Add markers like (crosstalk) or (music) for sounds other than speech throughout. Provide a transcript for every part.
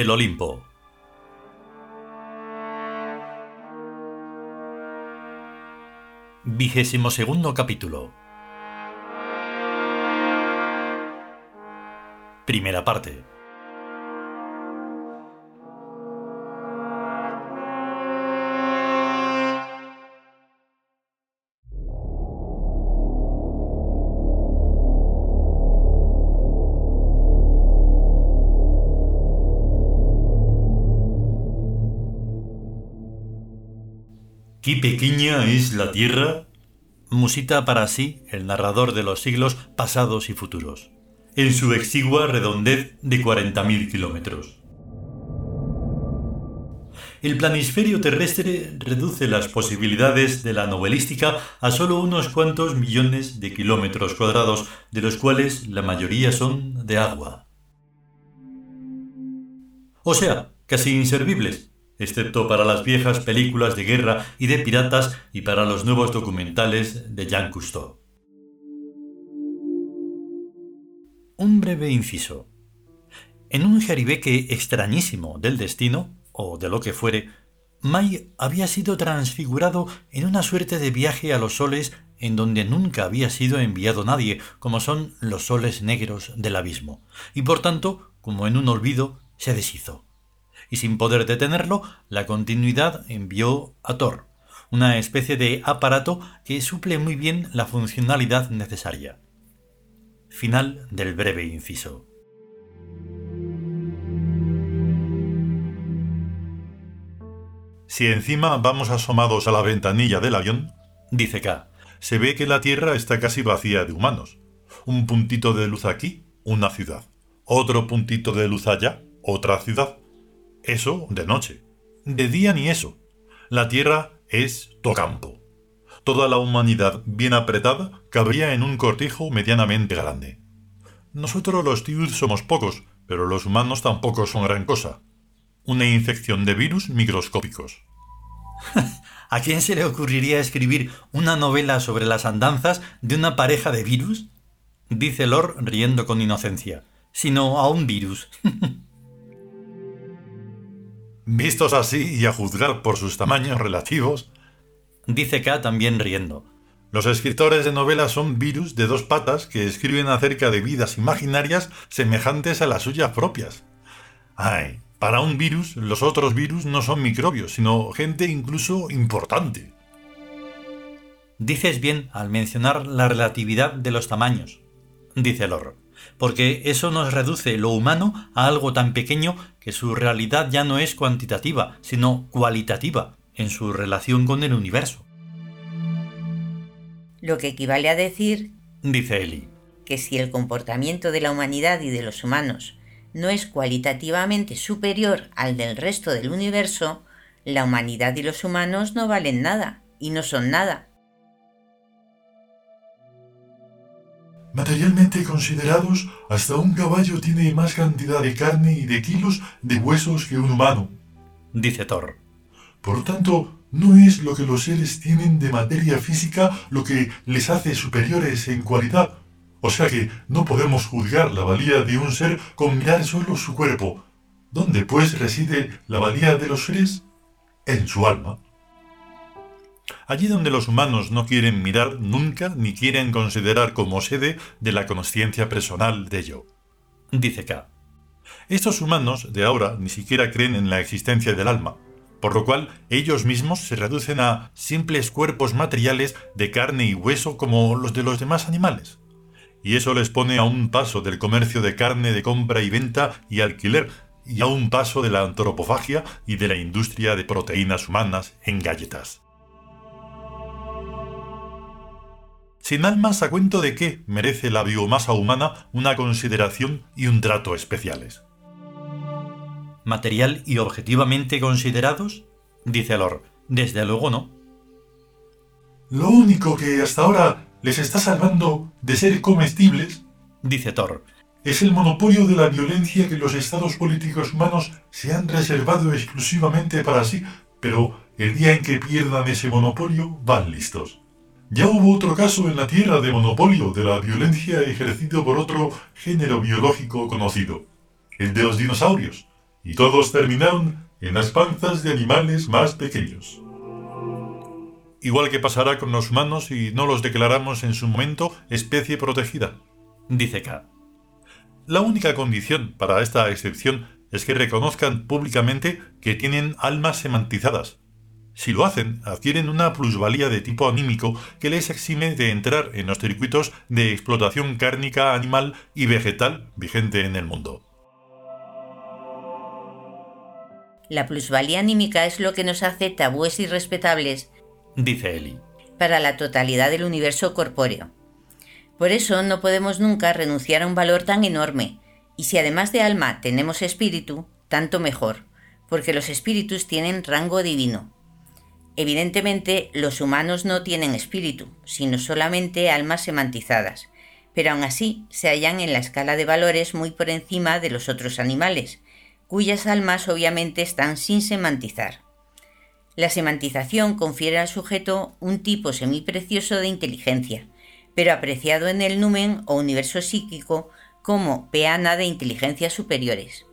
El Olimpo. Vigésimo segundo capítulo. Primera parte. ¿Qué pequeña es la Tierra? Musita para sí el narrador de los siglos pasados y futuros. En su exigua redondez de 40.000 kilómetros. El planisferio terrestre reduce las posibilidades de la novelística a solo unos cuantos millones de kilómetros cuadrados, de los cuales la mayoría son de agua. O sea, casi inservibles, excepto para las viejas películas de guerra y de piratas y para los nuevos documentales de Jean Cousteau. Un breve inciso. En un jeribeque extrañísimo del destino, o de lo que fuere, May había sido transfigurado en una suerte de viaje a los soles en donde nunca había sido enviado nadie, como son los soles negros del abismo, y por tanto, como en un olvido, se deshizo y sin poder detenerlo, la continuidad envió a Thor, una especie de aparato que suple muy bien la funcionalidad necesaria. Final del breve inciso. Si encima vamos asomados a la ventanilla del avión, dice K, se ve que la Tierra está casi vacía de humanos. Un puntito de luz aquí, una ciudad. Otro puntito de luz allá, otra ciudad. Eso de noche. De día ni eso. La Tierra es tocampo. Toda la humanidad bien apretada cabría en un cortijo medianamente grande. Nosotros los Tiud somos pocos, pero los humanos tampoco son gran cosa. Una infección de virus microscópicos. (laughs) ¿A quién se le ocurriría escribir una novela sobre las andanzas de una pareja de virus? Dice Lord riendo con inocencia. Sino a un virus. (laughs) Vistos así y a juzgar por sus tamaños relativos, dice K también riendo. Los escritores de novelas son virus de dos patas que escriben acerca de vidas imaginarias semejantes a las suyas propias. Ay, para un virus, los otros virus no son microbios, sino gente incluso importante. Dices bien al mencionar la relatividad de los tamaños, dice Lor porque eso nos reduce lo humano a algo tan pequeño que su realidad ya no es cuantitativa, sino cualitativa en su relación con el universo. Lo que equivale a decir, dice Eli, que si el comportamiento de la humanidad y de los humanos no es cualitativamente superior al del resto del universo, la humanidad y los humanos no valen nada y no son nada, Materialmente considerados, hasta un caballo tiene más cantidad de carne y de kilos de huesos que un humano, dice Thor. Por tanto, no es lo que los seres tienen de materia física lo que les hace superiores en cualidad. O sea que no podemos juzgar la valía de un ser con mirar solo su cuerpo. ¿Dónde pues reside la valía de los seres? En su alma allí donde los humanos no quieren mirar nunca ni quieren considerar como sede de la conciencia personal de ello. Dice K. Estos humanos de ahora ni siquiera creen en la existencia del alma, por lo cual ellos mismos se reducen a simples cuerpos materiales de carne y hueso como los de los demás animales. Y eso les pone a un paso del comercio de carne de compra y venta y alquiler, y a un paso de la antropofagia y de la industria de proteínas humanas en galletas. Sin almas a cuento de qué merece la biomasa humana una consideración y un trato especiales. ¿Material y objetivamente considerados? Dice Lor. Desde luego no. Lo único que hasta ahora les está salvando de ser comestibles, dice Thor, es el monopolio de la violencia que los estados políticos humanos se han reservado exclusivamente para sí, pero el día en que pierdan ese monopolio van listos. Ya hubo otro caso en la Tierra de monopolio de la violencia ejercido por otro género biológico conocido, el de los dinosaurios, y todos terminaron en las panzas de animales más pequeños. Igual que pasará con los humanos y no los declaramos en su momento especie protegida, dice K. La única condición para esta excepción es que reconozcan públicamente que tienen almas semantizadas. Si lo hacen, adquieren una plusvalía de tipo anímico que les exime de entrar en los circuitos de explotación cárnica animal y vegetal vigente en el mundo. La plusvalía anímica es lo que nos hace tabúes irrespetables, dice Eli, para la totalidad del universo corpóreo. Por eso no podemos nunca renunciar a un valor tan enorme, y si además de alma tenemos espíritu, tanto mejor, porque los espíritus tienen rango divino. Evidentemente, los humanos no tienen espíritu, sino solamente almas semantizadas, pero aún así se hallan en la escala de valores muy por encima de los otros animales, cuyas almas obviamente están sin semantizar. La semantización confiere al sujeto un tipo semiprecioso de inteligencia, pero apreciado en el numen o universo psíquico como peana de inteligencias superiores.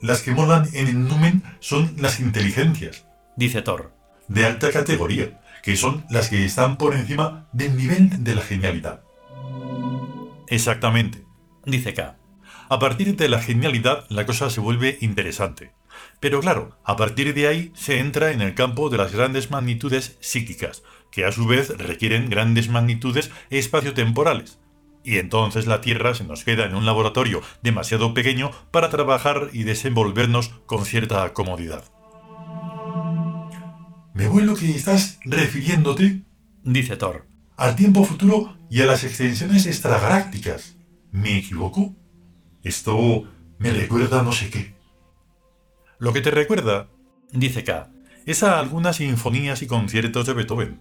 Las que molan en el numen son las inteligencias, dice Thor, de alta categoría, que son las que están por encima del nivel de la genialidad. Exactamente, dice K. A partir de la genialidad la cosa se vuelve interesante. Pero claro, a partir de ahí se entra en el campo de las grandes magnitudes psíquicas, que a su vez requieren grandes magnitudes espaciotemporales. Y entonces la Tierra se nos queda en un laboratorio demasiado pequeño para trabajar y desenvolvernos con cierta comodidad. Me vuelo que estás refiriéndote, dice Thor, al tiempo futuro y a las extensiones extragalácticas. ¿Me equivoco? Esto me recuerda no sé qué. Lo que te recuerda, dice K, es a algunas sinfonías y conciertos de Beethoven.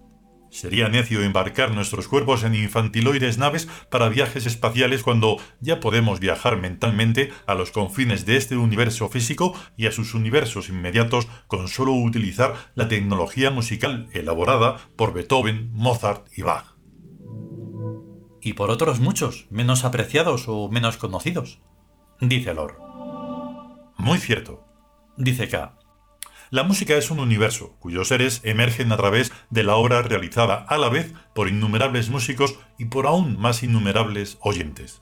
Sería necio embarcar nuestros cuerpos en infantiloides naves para viajes espaciales cuando ya podemos viajar mentalmente a los confines de este universo físico y a sus universos inmediatos con solo utilizar la tecnología musical elaborada por Beethoven, Mozart y Bach. Y por otros muchos, menos apreciados o menos conocidos dice Lor. Muy cierto, dice K. La música es un universo cuyos seres emergen a través de la obra realizada a la vez por innumerables músicos y por aún más innumerables oyentes.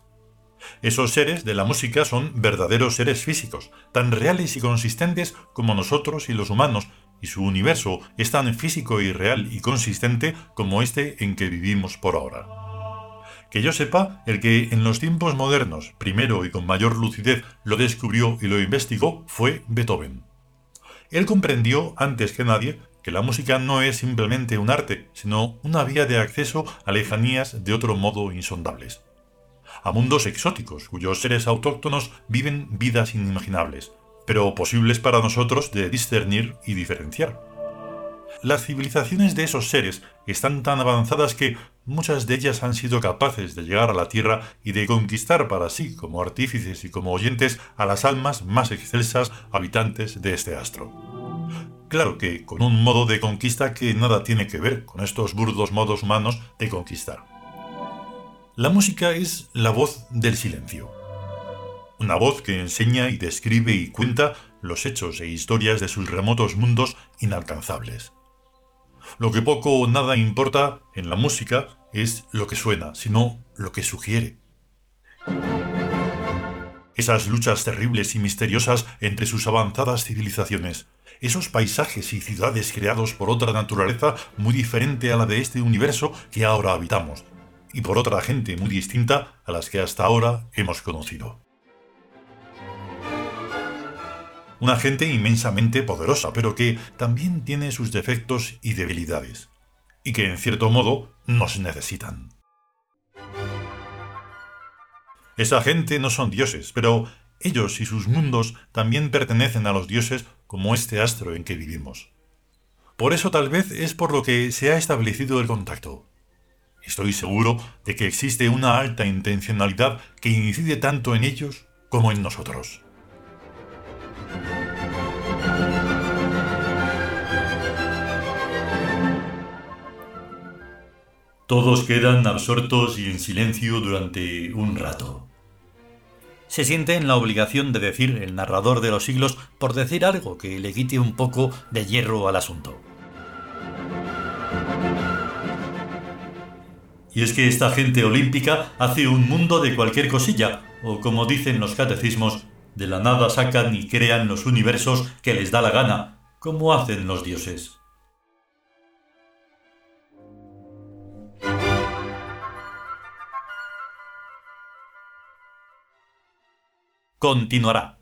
Esos seres de la música son verdaderos seres físicos, tan reales y consistentes como nosotros y los humanos, y su universo es tan físico y real y consistente como este en que vivimos por ahora. Que yo sepa, el que en los tiempos modernos, primero y con mayor lucidez, lo descubrió y lo investigó fue Beethoven. Él comprendió, antes que nadie, que la música no es simplemente un arte, sino una vía de acceso a lejanías de otro modo insondables. A mundos exóticos, cuyos seres autóctonos viven vidas inimaginables, pero posibles para nosotros de discernir y diferenciar. Las civilizaciones de esos seres están tan avanzadas que muchas de ellas han sido capaces de llegar a la Tierra y de conquistar para sí, como artífices y como oyentes, a las almas más excelsas habitantes de este astro. Claro que con un modo de conquista que nada tiene que ver con estos burdos modos humanos de conquistar. La música es la voz del silencio. Una voz que enseña y describe y cuenta los hechos e historias de sus remotos mundos inalcanzables. Lo que poco o nada importa en la música es lo que suena, sino lo que sugiere. Esas luchas terribles y misteriosas entre sus avanzadas civilizaciones, esos paisajes y ciudades creados por otra naturaleza muy diferente a la de este universo que ahora habitamos, y por otra gente muy distinta a las que hasta ahora hemos conocido. Una gente inmensamente poderosa, pero que también tiene sus defectos y debilidades, y que en cierto modo nos necesitan. Esa gente no son dioses, pero ellos y sus mundos también pertenecen a los dioses como este astro en que vivimos. Por eso tal vez es por lo que se ha establecido el contacto. Estoy seguro de que existe una alta intencionalidad que incide tanto en ellos como en nosotros. Todos quedan absortos y en silencio durante un rato. se siente en la obligación de decir el narrador de los siglos por decir algo que le quite un poco de hierro al asunto. Y es que esta gente olímpica hace un mundo de cualquier cosilla, o como dicen los catecismos, de la nada sacan y crean los universos que les da la gana, como hacen los dioses. continuará.